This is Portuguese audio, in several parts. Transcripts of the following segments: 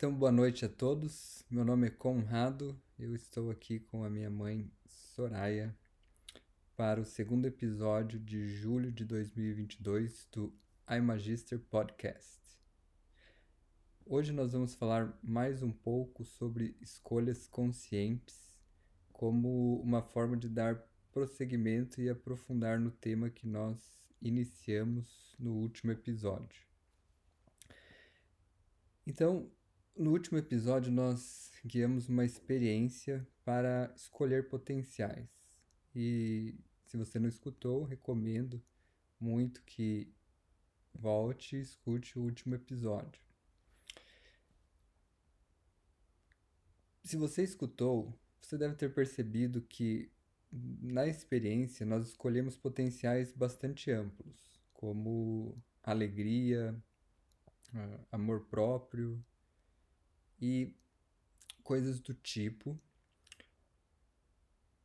Então, boa noite a todos. Meu nome é Conrado. Eu estou aqui com a minha mãe Soraya para o segundo episódio de julho de 2022 do iMagister Podcast. Hoje nós vamos falar mais um pouco sobre escolhas conscientes como uma forma de dar prosseguimento e aprofundar no tema que nós iniciamos no último episódio. Então, no último episódio, nós guiamos uma experiência para escolher potenciais. E se você não escutou, recomendo muito que volte e escute o último episódio. Se você escutou, você deve ter percebido que na experiência nós escolhemos potenciais bastante amplos, como alegria, uh, amor próprio e coisas do tipo,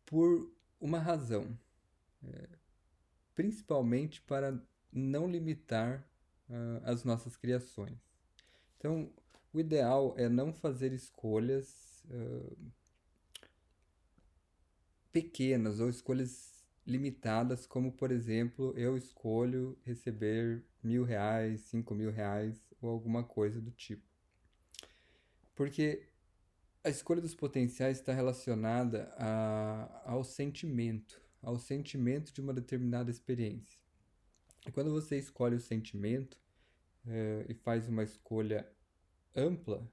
por uma razão, é, principalmente para não limitar uh, as nossas criações. Então, o ideal é não fazer escolhas uh, pequenas ou escolhas limitadas, como por exemplo, eu escolho receber mil reais, cinco mil reais ou alguma coisa do tipo. Porque a escolha dos potenciais está relacionada a, ao sentimento, ao sentimento de uma determinada experiência. E quando você escolhe o sentimento é, e faz uma escolha ampla,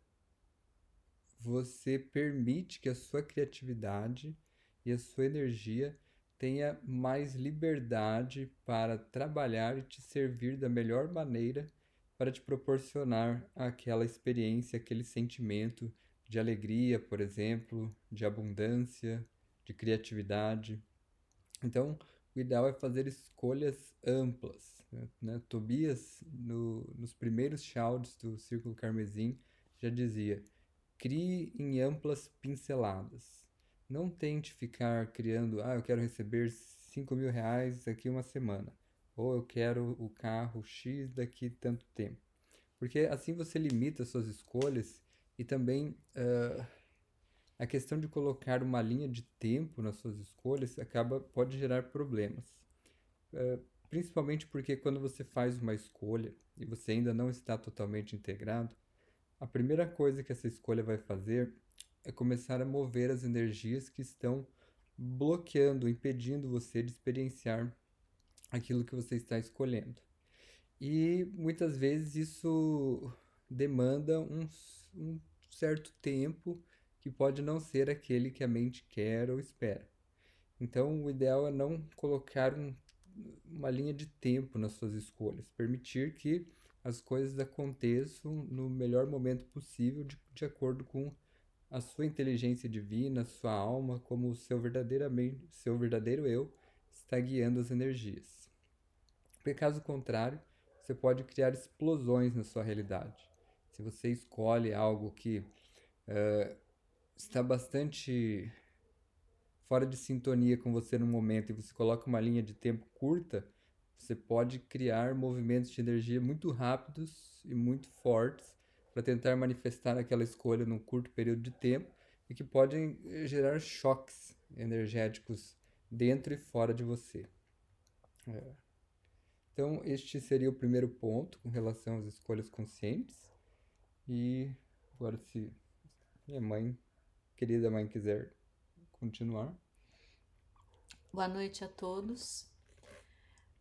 você permite que a sua criatividade e a sua energia tenha mais liberdade para trabalhar e te servir da melhor maneira para te proporcionar aquela experiência, aquele sentimento de alegria, por exemplo, de abundância, de criatividade. Então, o ideal é fazer escolhas amplas. Né? Tobias, no, nos primeiros shouts do Círculo Carmesim, já dizia: crie em amplas pinceladas. Não tente ficar criando, ah, eu quero receber 5 mil reais daqui uma semana. Ou eu quero o carro X daqui tanto tempo. Porque assim você limita suas escolhas e também uh, a questão de colocar uma linha de tempo nas suas escolhas acaba pode gerar problemas. Uh, principalmente porque quando você faz uma escolha e você ainda não está totalmente integrado, a primeira coisa que essa escolha vai fazer é começar a mover as energias que estão bloqueando, impedindo você de experienciar aquilo que você está escolhendo. E muitas vezes isso demanda um, um certo tempo que pode não ser aquele que a mente quer ou espera. Então, o ideal é não colocar um, uma linha de tempo nas suas escolhas, permitir que as coisas aconteçam no melhor momento possível, de, de acordo com a sua inteligência divina, sua alma, como o seu, verdadeiramente, seu verdadeiro eu, está guiando as energias. Porque caso contrário, você pode criar explosões na sua realidade. Se você escolhe algo que uh, está bastante fora de sintonia com você no momento e você coloca uma linha de tempo curta, você pode criar movimentos de energia muito rápidos e muito fortes para tentar manifestar aquela escolha num curto período de tempo e que podem eh, gerar choques energéticos dentro e fora de você. É. Então, este seria o primeiro ponto com relação às escolhas conscientes. E agora, se minha mãe, querida mãe, quiser continuar. Boa noite a todos.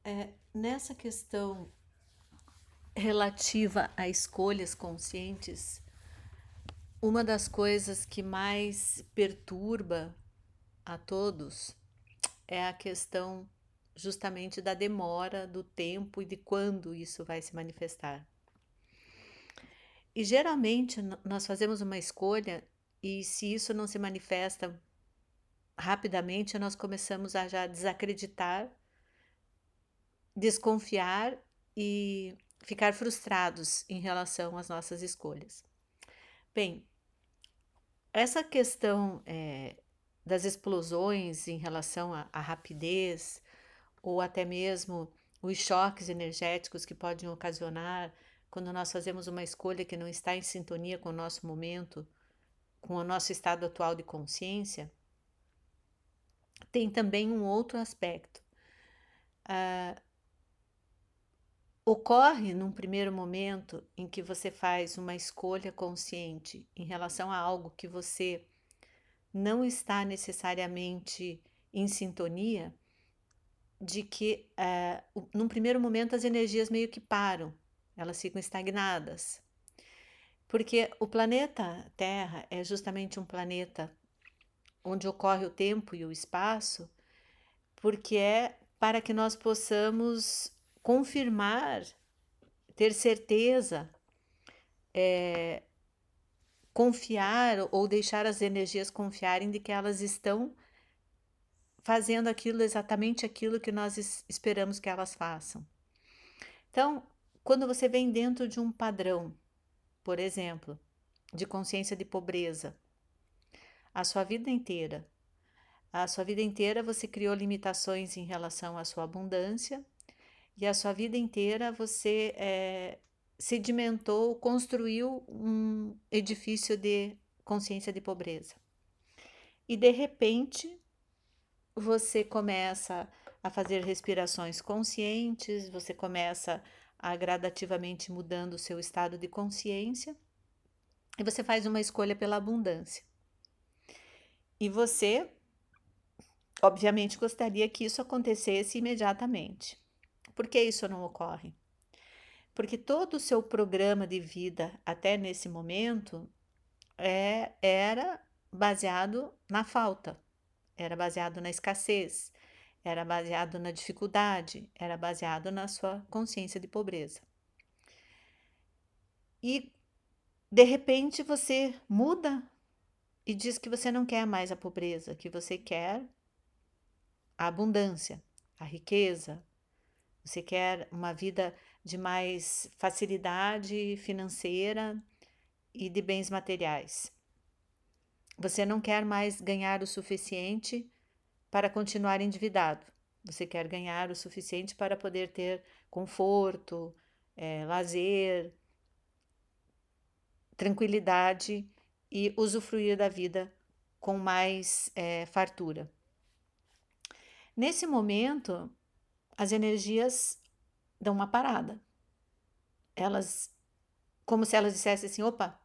É, nessa questão relativa a escolhas conscientes, uma das coisas que mais perturba a todos é a questão justamente da demora, do tempo e de quando isso vai se manifestar. E geralmente nós fazemos uma escolha e se isso não se manifesta rapidamente, nós começamos a já desacreditar, desconfiar e ficar frustrados em relação às nossas escolhas. Bem, essa questão é, das explosões em relação à, à rapidez ou até mesmo os choques energéticos que podem ocasionar quando nós fazemos uma escolha que não está em sintonia com o nosso momento, com o nosso estado atual de consciência, tem também um outro aspecto. Uh, ocorre num primeiro momento em que você faz uma escolha consciente em relação a algo que você não está necessariamente em sintonia, de que uh, num primeiro momento as energias meio que param, elas ficam estagnadas. Porque o planeta Terra é justamente um planeta onde ocorre o tempo e o espaço, porque é para que nós possamos confirmar, ter certeza, é, confiar ou deixar as energias confiarem de que elas estão fazendo aquilo exatamente aquilo que nós esperamos que elas façam. Então, quando você vem dentro de um padrão, por exemplo, de consciência de pobreza, a sua vida inteira, a sua vida inteira você criou limitações em relação à sua abundância e a sua vida inteira você é, sedimentou, construiu um edifício de consciência de pobreza. E de repente você começa a fazer respirações conscientes, você começa a gradativamente mudando o seu estado de consciência e você faz uma escolha pela abundância. E você, obviamente, gostaria que isso acontecesse imediatamente. Por que isso não ocorre? Porque todo o seu programa de vida até nesse momento é, era baseado na falta, era baseado na escassez, era baseado na dificuldade, era baseado na sua consciência de pobreza. E de repente você muda e diz que você não quer mais a pobreza, que você quer a abundância, a riqueza, você quer uma vida de mais facilidade financeira e de bens materiais. Você não quer mais ganhar o suficiente para continuar endividado. Você quer ganhar o suficiente para poder ter conforto, é, lazer, tranquilidade e usufruir da vida com mais é, fartura. Nesse momento, as energias dão uma parada. Elas, como se elas dissessem assim: opa,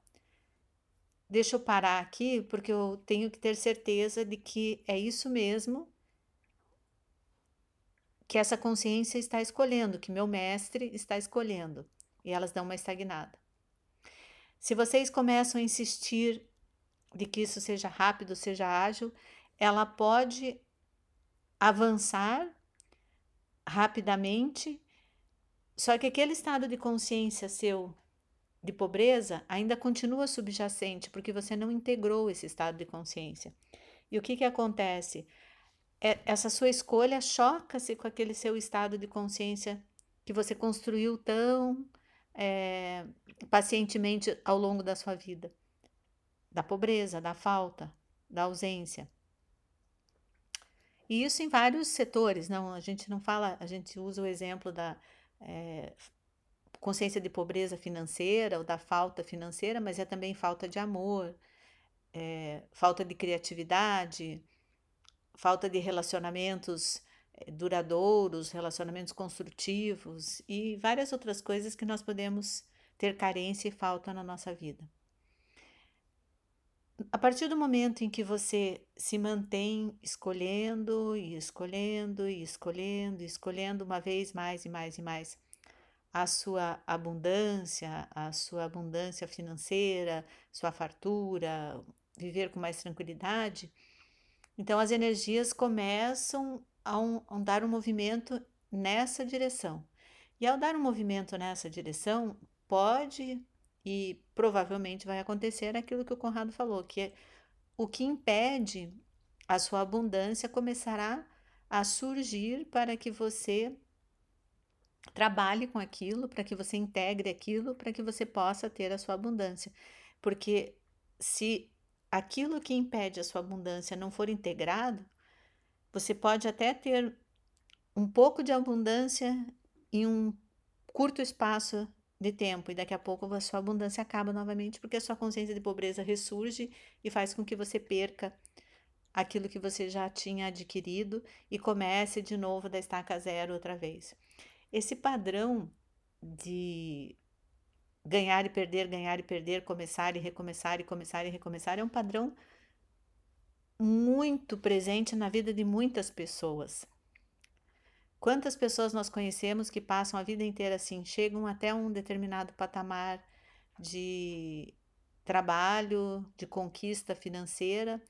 deixa eu parar aqui porque eu tenho que ter certeza de que é isso mesmo que essa consciência está escolhendo, que meu mestre está escolhendo. E elas dão uma estagnada. Se vocês começam a insistir de que isso seja rápido, seja ágil, ela pode avançar rapidamente, só que aquele estado de consciência seu de pobreza ainda continua subjacente, porque você não integrou esse estado de consciência. E o que, que acontece? É, essa sua escolha choca-se com aquele seu estado de consciência que você construiu tão é, pacientemente ao longo da sua vida da pobreza, da falta, da ausência. E isso em vários setores, não, a gente não fala, a gente usa o exemplo da é, consciência de pobreza financeira ou da falta financeira, mas é também falta de amor, é, falta de criatividade, falta de relacionamentos é, duradouros, relacionamentos construtivos e várias outras coisas que nós podemos ter carência e falta na nossa vida. A partir do momento em que você se mantém escolhendo e escolhendo e escolhendo e escolhendo uma vez mais e mais e mais a sua abundância, a sua abundância financeira, sua fartura, viver com mais tranquilidade, então as energias começam a, um, a dar um movimento nessa direção. E ao dar um movimento nessa direção, pode e provavelmente vai acontecer aquilo que o Conrado falou, que é o que impede a sua abundância começará a surgir para que você trabalhe com aquilo, para que você integre aquilo, para que você possa ter a sua abundância. Porque se aquilo que impede a sua abundância não for integrado, você pode até ter um pouco de abundância em um curto espaço de tempo e daqui a pouco a sua abundância acaba novamente porque a sua consciência de pobreza ressurge e faz com que você perca aquilo que você já tinha adquirido e comece de novo da estaca zero outra vez. Esse padrão de ganhar e perder, ganhar e perder, começar e recomeçar e começar e recomeçar é um padrão muito presente na vida de muitas pessoas. Quantas pessoas nós conhecemos que passam a vida inteira assim, chegam até um determinado patamar de trabalho, de conquista financeira,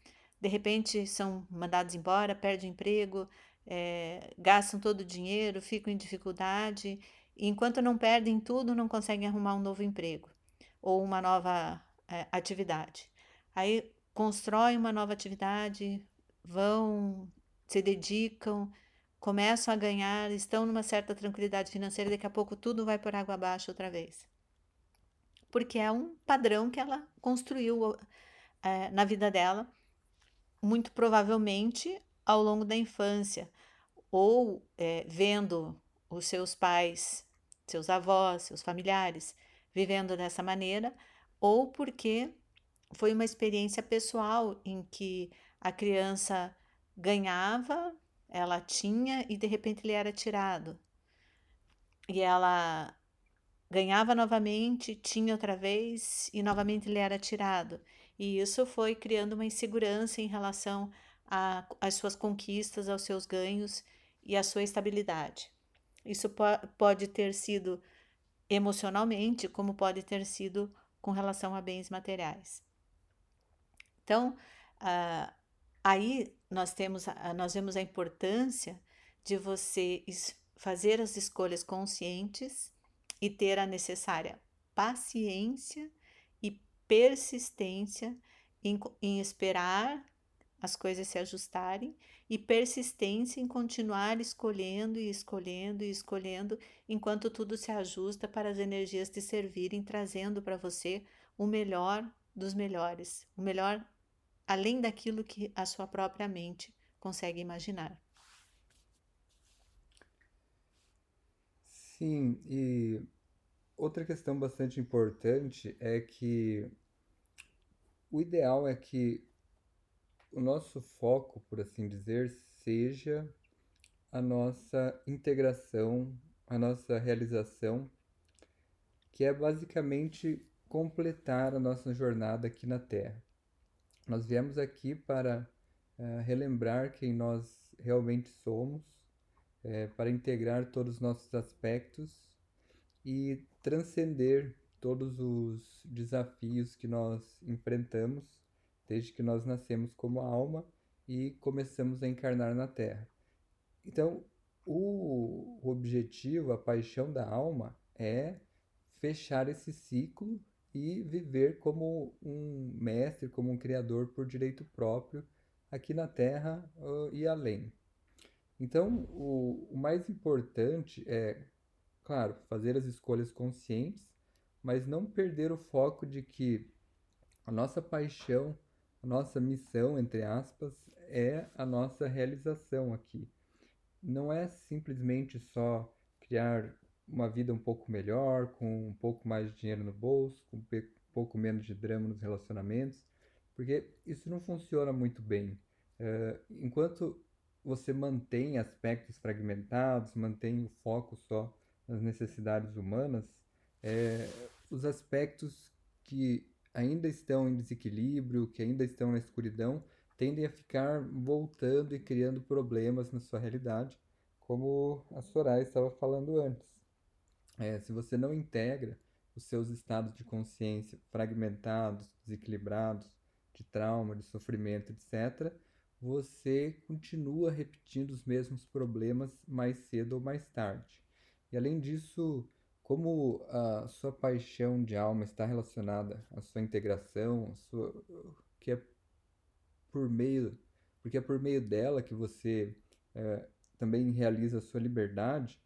de repente são mandados embora, perdem emprego, é, gastam todo o dinheiro, ficam em dificuldade, e enquanto não perdem tudo, não conseguem arrumar um novo emprego ou uma nova é, atividade. Aí constroem uma nova atividade, vão, se dedicam, começam a ganhar, estão numa certa tranquilidade financeira, daqui a pouco tudo vai por água abaixo outra vez. Porque é um padrão que ela construiu é, na vida dela, muito provavelmente ao longo da infância, ou é, vendo os seus pais, seus avós, seus familiares vivendo dessa maneira, ou porque foi uma experiência pessoal em que a criança ganhava ela tinha e de repente ele era tirado. E ela ganhava novamente, tinha outra vez e novamente ele era tirado. E isso foi criando uma insegurança em relação às suas conquistas, aos seus ganhos e à sua estabilidade. Isso po pode ter sido emocionalmente, como pode ter sido com relação a bens materiais. Então, uh, Aí nós temos, nós vemos a importância de você fazer as escolhas conscientes e ter a necessária paciência e persistência em, em esperar as coisas se ajustarem e persistência em continuar escolhendo e escolhendo e escolhendo enquanto tudo se ajusta para as energias te servirem, trazendo para você o melhor dos melhores, o melhor além daquilo que a sua própria mente consegue imaginar. Sim, e outra questão bastante importante é que o ideal é que o nosso foco, por assim dizer, seja a nossa integração, a nossa realização, que é basicamente completar a nossa jornada aqui na Terra. Nós viemos aqui para uh, relembrar quem nós realmente somos, é, para integrar todos os nossos aspectos e transcender todos os desafios que nós enfrentamos desde que nós nascemos como alma e começamos a encarnar na Terra. Então, o objetivo, a paixão da alma é fechar esse ciclo e viver como um mestre, como um criador por direito próprio aqui na Terra uh, e além. Então, o, o mais importante é, claro, fazer as escolhas conscientes, mas não perder o foco de que a nossa paixão, nossa missão, entre aspas, é a nossa realização aqui. Não é simplesmente só criar uma vida um pouco melhor, com um pouco mais de dinheiro no bolso, com um pouco menos de drama nos relacionamentos, porque isso não funciona muito bem. Uh, enquanto você mantém aspectos fragmentados, mantém o foco só nas necessidades humanas, é, os aspectos que ainda estão em desequilíbrio, que ainda estão na escuridão, tendem a ficar voltando e criando problemas na sua realidade, como a Soraya estava falando antes. É, se você não integra os seus estados de consciência fragmentados, desequilibrados, de trauma, de sofrimento, etc., você continua repetindo os mesmos problemas mais cedo ou mais tarde. E além disso, como a sua paixão de alma está relacionada à sua integração, à sua, que é por meio, porque é por meio dela que você é, também realiza a sua liberdade,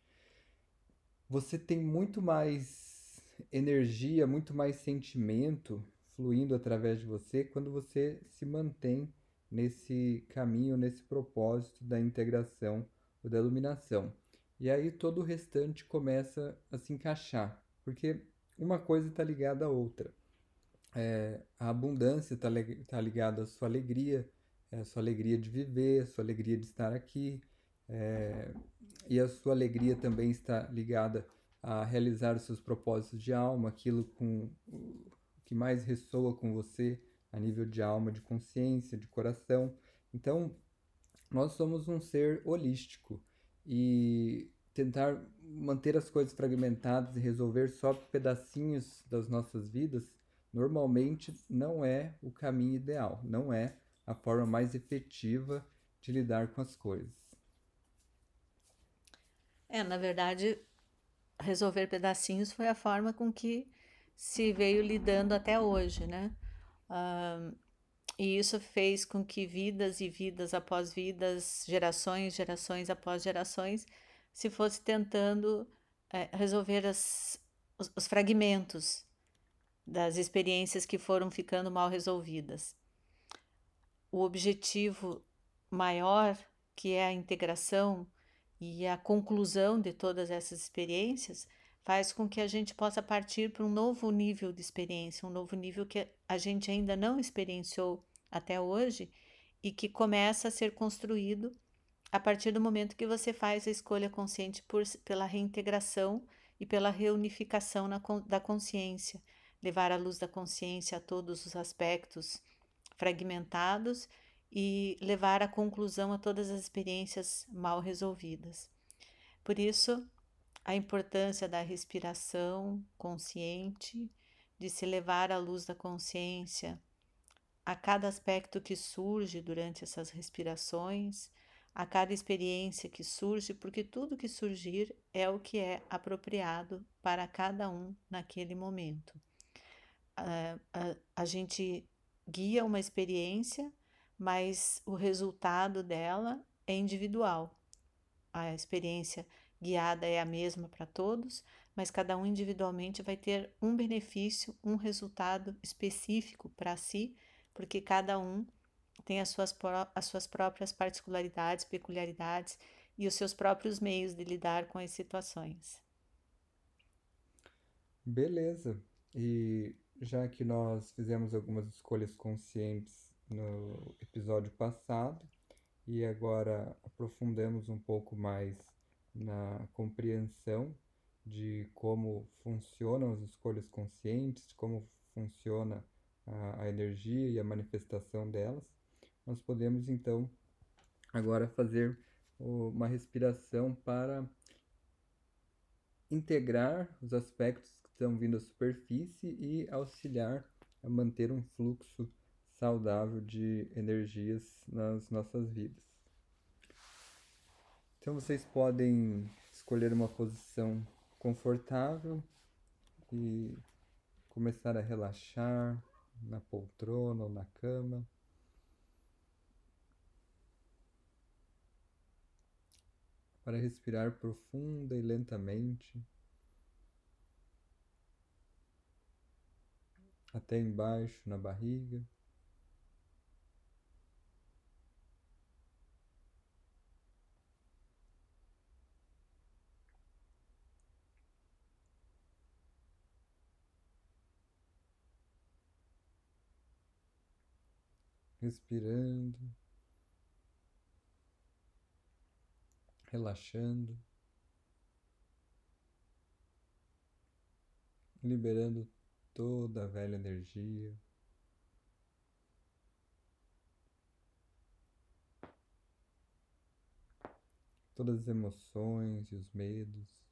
você tem muito mais energia, muito mais sentimento fluindo através de você quando você se mantém nesse caminho, nesse propósito da integração ou da iluminação. E aí todo o restante começa a se encaixar. Porque uma coisa está ligada à outra. É, a abundância está tá ligada à sua alegria, é, sua alegria de viver, a sua alegria de estar aqui, é, e a sua alegria também está ligada a realizar os seus propósitos de alma, aquilo com que mais ressoa com você a nível de alma, de consciência, de coração. Então, nós somos um ser holístico e tentar manter as coisas fragmentadas e resolver só pedacinhos das nossas vidas normalmente não é o caminho ideal, não é a forma mais efetiva de lidar com as coisas. É, na verdade, resolver pedacinhos foi a forma com que se veio lidando até hoje, né? Uh, e isso fez com que vidas e vidas após vidas, gerações, gerações após gerações, se fosse tentando é, resolver as, os, os fragmentos das experiências que foram ficando mal resolvidas. O objetivo maior, que é a integração e a conclusão de todas essas experiências, faz com que a gente possa partir para um novo nível de experiência, um novo nível que a gente ainda não experienciou até hoje e que começa a ser construído a partir do momento que você faz a escolha consciente por, pela reintegração e pela reunificação na, da consciência, levar a luz da consciência a todos os aspectos fragmentados e levar à conclusão a todas as experiências mal resolvidas. Por isso, a importância da respiração consciente, de se levar à luz da consciência a cada aspecto que surge durante essas respirações, a cada experiência que surge, porque tudo que surgir é o que é apropriado para cada um naquele momento. A, a, a gente guia uma experiência, mas o resultado dela é individual. A experiência guiada é a mesma para todos, mas cada um individualmente vai ter um benefício, um resultado específico para si, porque cada um tem as suas, as suas próprias particularidades, peculiaridades e os seus próprios meios de lidar com as situações. Beleza. E já que nós fizemos algumas escolhas conscientes no episódio passado e agora aprofundamos um pouco mais na compreensão de como funcionam as escolhas conscientes, de como funciona a, a energia e a manifestação delas, nós podemos então agora fazer uma respiração para integrar os aspectos que estão vindo à superfície e auxiliar a manter um fluxo saudável de energias nas nossas vidas. Então vocês podem escolher uma posição confortável e começar a relaxar na poltrona ou na cama. Para respirar profunda e lentamente até embaixo na barriga. Respirando, relaxando, liberando toda a velha energia. Todas as emoções e os medos.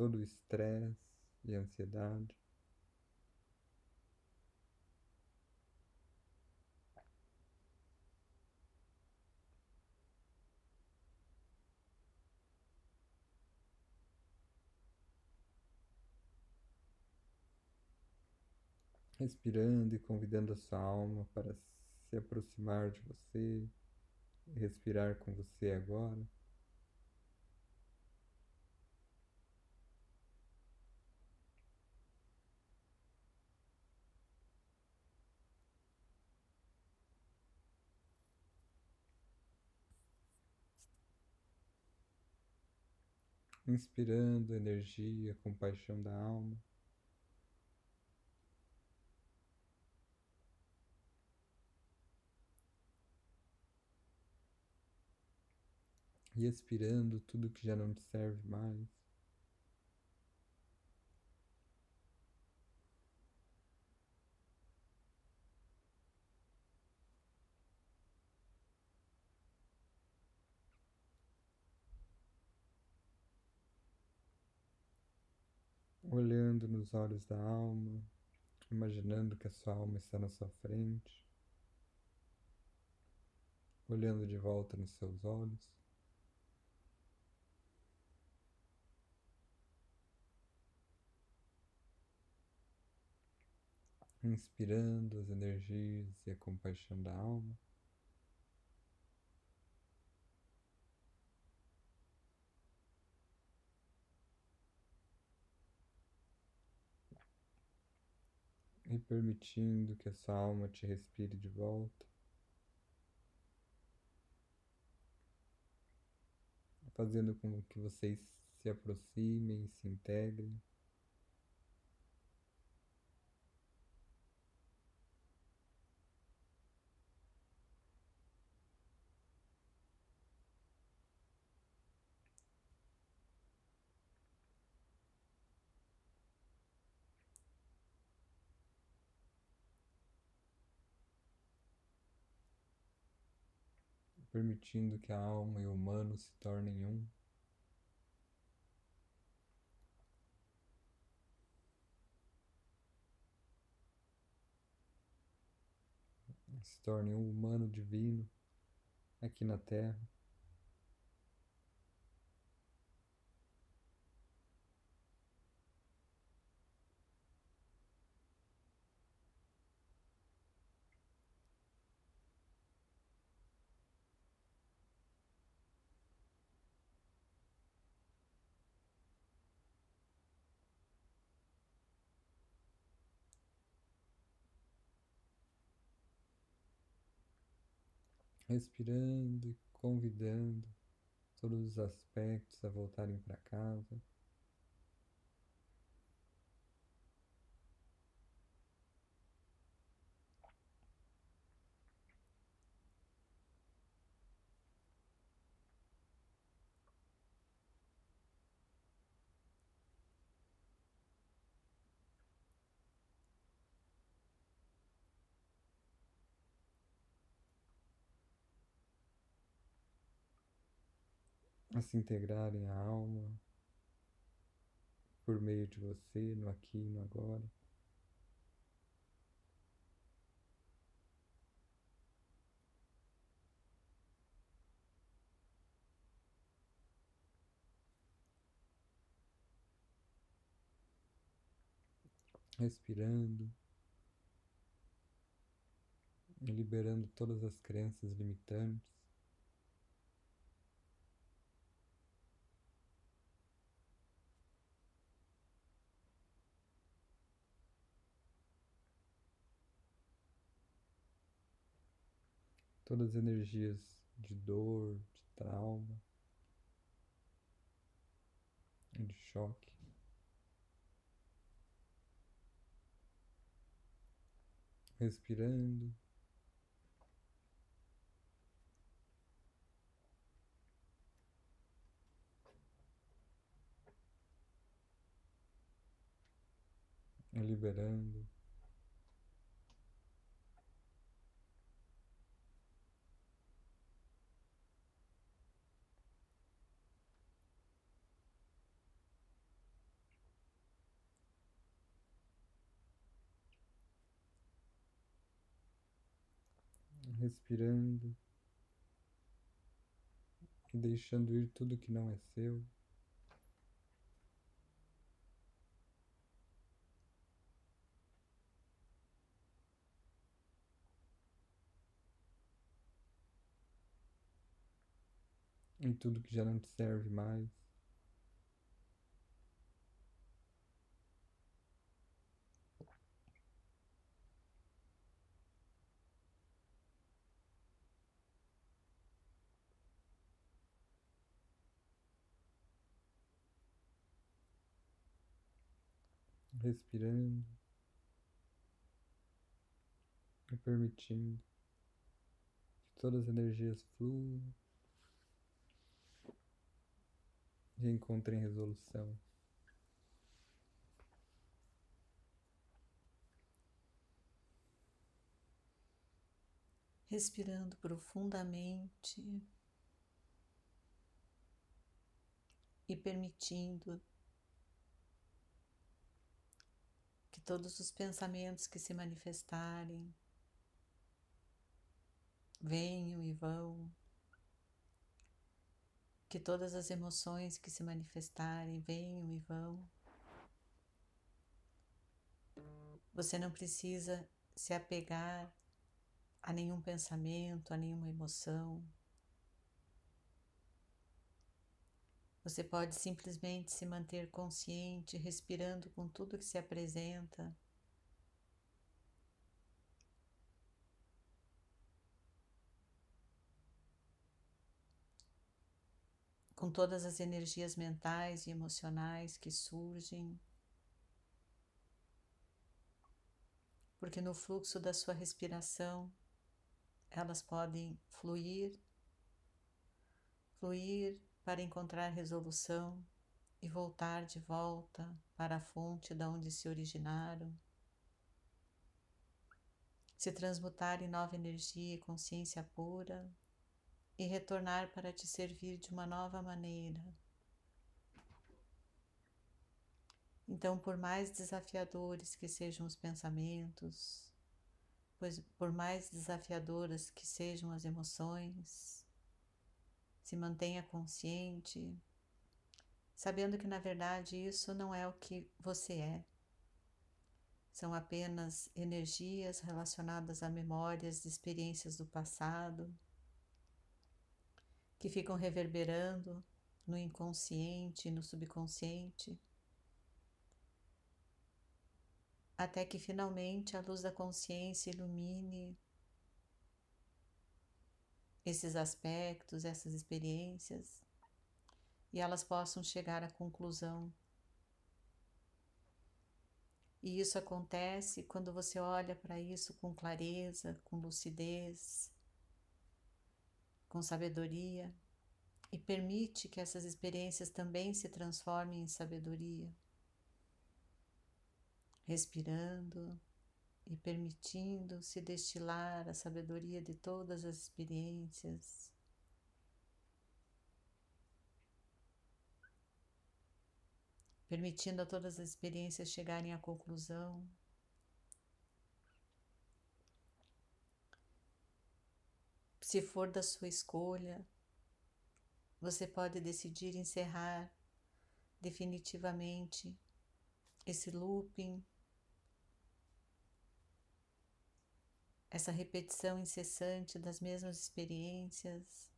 Todo o estresse e ansiedade. Respirando e convidando a sua alma para se aproximar de você, respirar com você agora. Inspirando energia, compaixão da alma. E expirando tudo que já não te serve mais. Olhando nos olhos da alma, imaginando que a sua alma está na sua frente, olhando de volta nos seus olhos. Inspirando as energias e a compaixão da alma. Permitindo que essa alma te respire de volta. Fazendo com que vocês se aproximem se integrem. Permitindo que a alma e o humano se tornem um. Se torne um humano divino aqui na Terra. Respirando e convidando todos os aspectos a voltarem para casa. A se integrarem à alma por meio de você, no aqui e no agora. Respirando, liberando todas as crenças limitantes. Todas as energias de dor, de trauma, de choque. Respirando. Liberando. Respirando e deixando ir tudo que não é seu. E tudo que já não te serve mais. Respirando e permitindo que todas as energias fluam e encontrem resolução. Respirando profundamente e permitindo que todos os pensamentos que se manifestarem venham e vão, que todas as emoções que se manifestarem venham e vão. Você não precisa se apegar a nenhum pensamento, a nenhuma emoção. Você pode simplesmente se manter consciente, respirando com tudo que se apresenta. Com todas as energias mentais e emocionais que surgem. Porque no fluxo da sua respiração, elas podem fluir, fluir para encontrar resolução e voltar de volta para a fonte da onde se originaram, se transmutar em nova energia e consciência pura e retornar para te servir de uma nova maneira. Então, por mais desafiadores que sejam os pensamentos, pois por mais desafiadoras que sejam as emoções, se mantenha consciente, sabendo que na verdade isso não é o que você é. São apenas energias relacionadas a memórias de experiências do passado que ficam reverberando no inconsciente no subconsciente, até que finalmente a luz da consciência ilumine esses aspectos, essas experiências, e elas possam chegar à conclusão. E isso acontece quando você olha para isso com clareza, com lucidez, com sabedoria e permite que essas experiências também se transformem em sabedoria. Respirando, e permitindo se destilar a sabedoria de todas as experiências. Permitindo a todas as experiências chegarem à conclusão. Se for da sua escolha, você pode decidir encerrar definitivamente esse looping essa repetição incessante das mesmas experiências,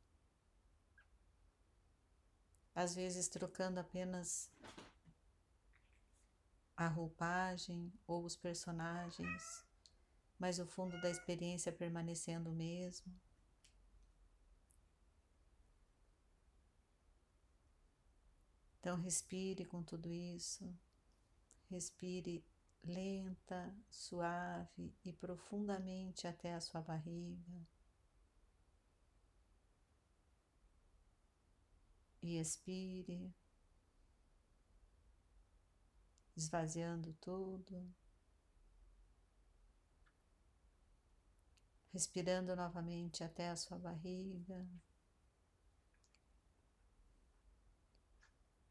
às vezes trocando apenas a roupagem ou os personagens, mas o fundo da experiência permanecendo o mesmo. Então, respire com tudo isso, respire lenta, suave e profundamente até a sua barriga. E expire, esvaziando tudo. Respirando novamente até a sua barriga.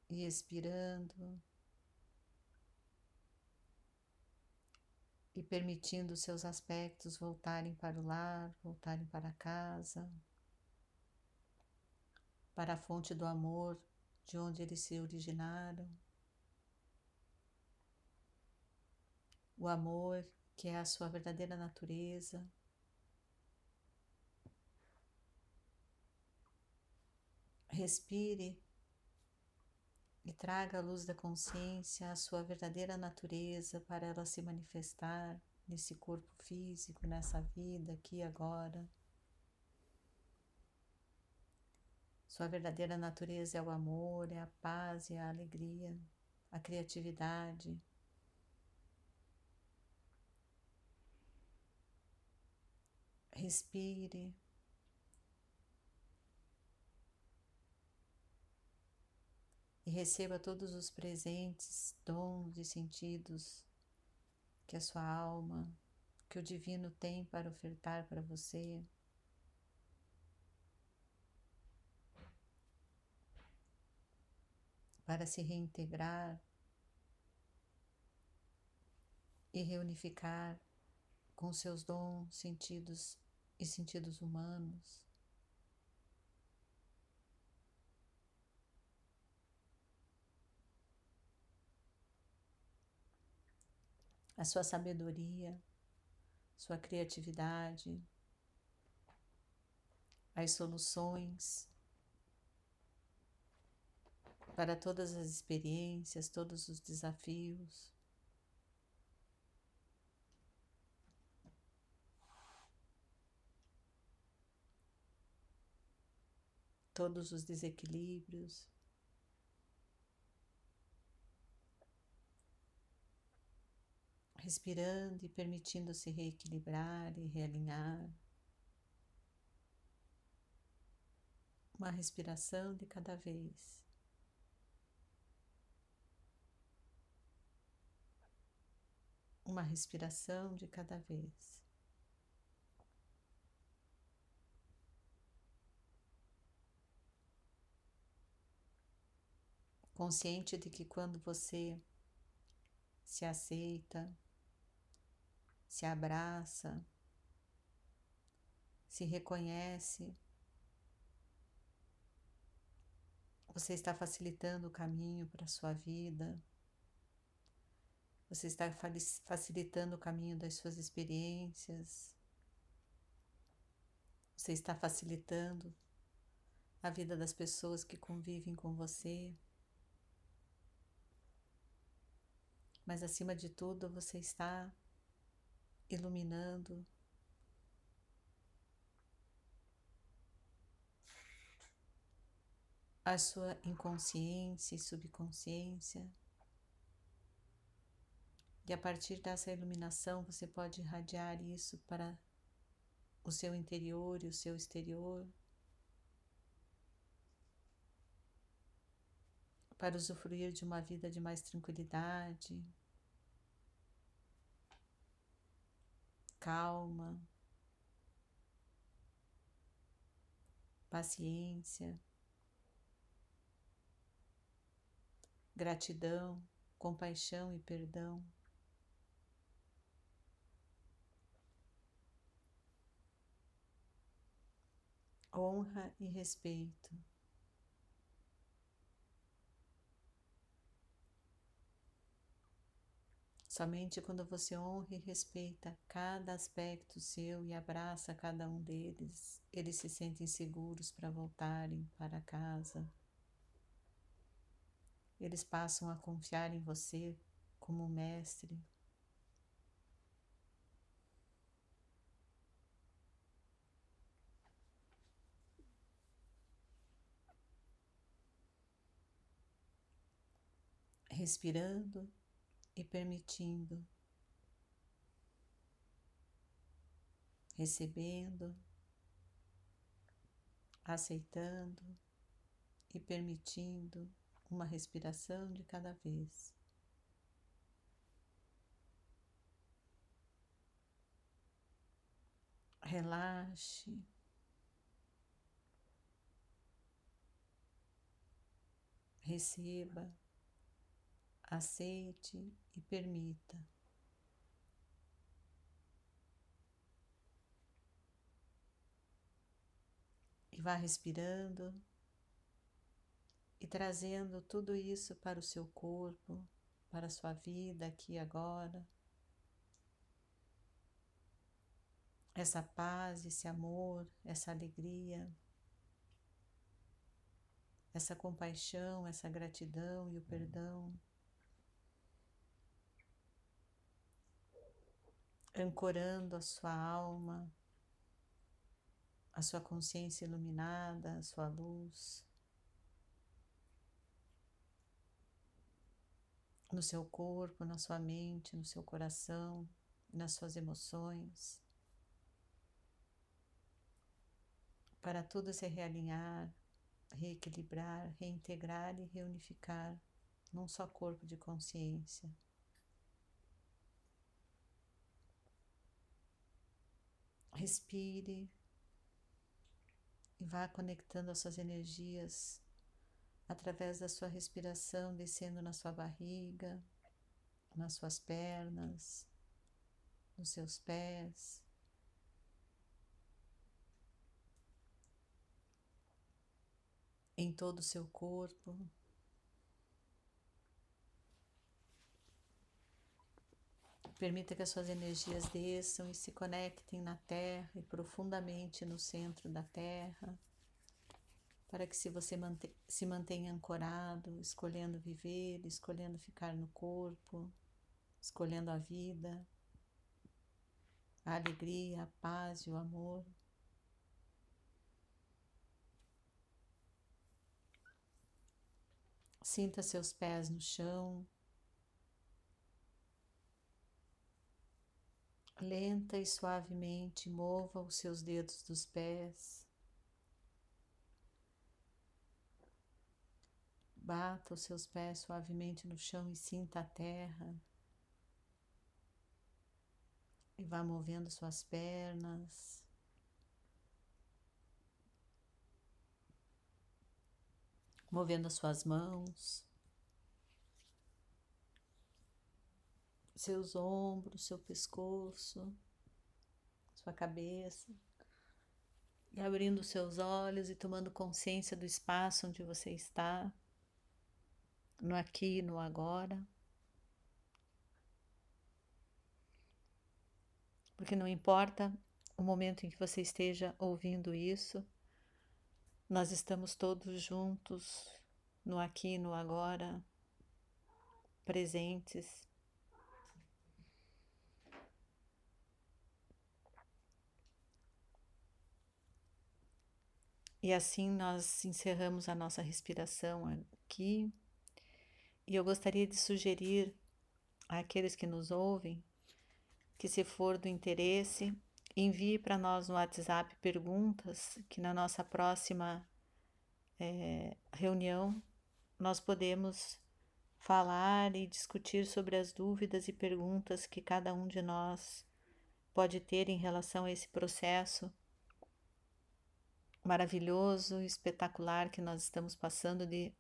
E expirando. E permitindo seus aspectos voltarem para o lar, voltarem para casa, para a fonte do amor de onde eles se originaram. O amor que é a sua verdadeira natureza. Respire e traga a luz da consciência à sua verdadeira natureza para ela se manifestar nesse corpo físico, nessa vida aqui e agora. Sua verdadeira natureza é o amor, é a paz e é a alegria, a criatividade. Respire. E receba todos os presentes, dons e sentidos que a sua alma, que o divino tem para ofertar para você. Para se reintegrar e reunificar com seus dons, sentidos e sentidos humanos. A sua sabedoria, sua criatividade, as soluções para todas as experiências, todos os desafios. todos os desequilíbrios. Respirando e permitindo se reequilibrar e realinhar. Uma respiração de cada vez. Uma respiração de cada vez. consciente de que quando você se aceita, se abraça, se reconhece, você está facilitando o caminho para a sua vida, você está facilitando o caminho das suas experiências, você está facilitando a vida das pessoas que convivem com você. mas acima de tudo você está iluminando a sua inconsciência e subconsciência. E a partir dessa iluminação você pode irradiar isso para o seu interior e o seu exterior. Para usufruir de uma vida de mais tranquilidade, calma, paciência, gratidão, compaixão e perdão. Honra e respeito. Somente quando você honra e respeita cada aspecto seu e abraça cada um deles, eles se sentem seguros para voltarem para casa. Eles passam a confiar em você como mestre. Respirando e permitindo, recebendo, aceitando e permitindo uma respiração de cada vez. Relaxe. Receba aceite e permita. E vá respirando e trazendo tudo isso para o seu corpo, para a sua vida aqui e agora. Essa paz, esse amor, essa alegria, essa compaixão, essa gratidão e o perdão. Ancorando a sua alma, a sua consciência iluminada, a sua luz, no seu corpo, na sua mente, no seu coração, nas suas emoções. para tudo se realinhar, reequilibrar, reintegrar e reunificar num só corpo de consciência. Respire e vá conectando as suas energias através da sua respiração, descendo na sua barriga, nas suas pernas, nos seus pés. Em todo o seu corpo. Permita que as suas energias desçam e se conectem na Terra e profundamente no centro da Terra, para que se você se mantenha ancorado, escolhendo viver, escolhendo ficar no corpo, escolhendo a vida, a alegria, a paz e o amor. Sinta seus pés no chão. Lenta e suavemente mova os seus dedos dos pés. Bata os seus pés suavemente no chão e sinta a terra. E vá movendo suas pernas. Movendo as suas mãos. Seus ombros, seu pescoço, sua cabeça, e abrindo seus olhos e tomando consciência do espaço onde você está, no aqui e no agora. Porque não importa o momento em que você esteja ouvindo isso, nós estamos todos juntos no aqui e no agora, presentes E assim nós encerramos a nossa respiração aqui. E eu gostaria de sugerir àqueles que nos ouvem que, se for do interesse, envie para nós no WhatsApp perguntas que na nossa próxima é, reunião nós podemos falar e discutir sobre as dúvidas e perguntas que cada um de nós pode ter em relação a esse processo maravilhoso, espetacular que nós estamos passando de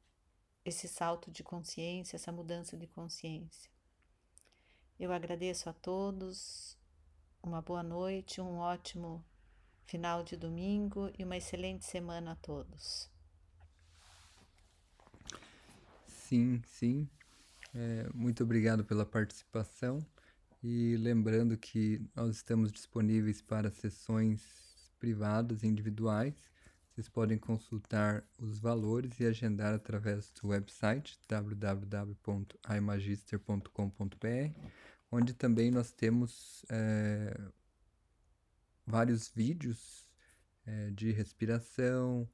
esse salto de consciência, essa mudança de consciência. Eu agradeço a todos, uma boa noite, um ótimo final de domingo e uma excelente semana a todos. Sim, sim. É, muito obrigado pela participação e lembrando que nós estamos disponíveis para sessões privadas individuais vocês podem consultar os valores e agendar através do website www.imagister.com.br, onde também nós temos é, vários vídeos é, de respiração,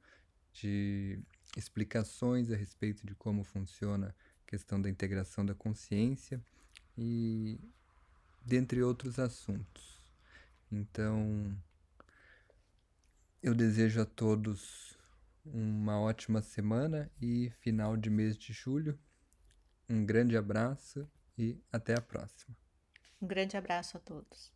de explicações a respeito de como funciona a questão da integração da consciência e dentre outros assuntos. Então, eu desejo a todos uma ótima semana e final de mês de julho. Um grande abraço e até a próxima. Um grande abraço a todos.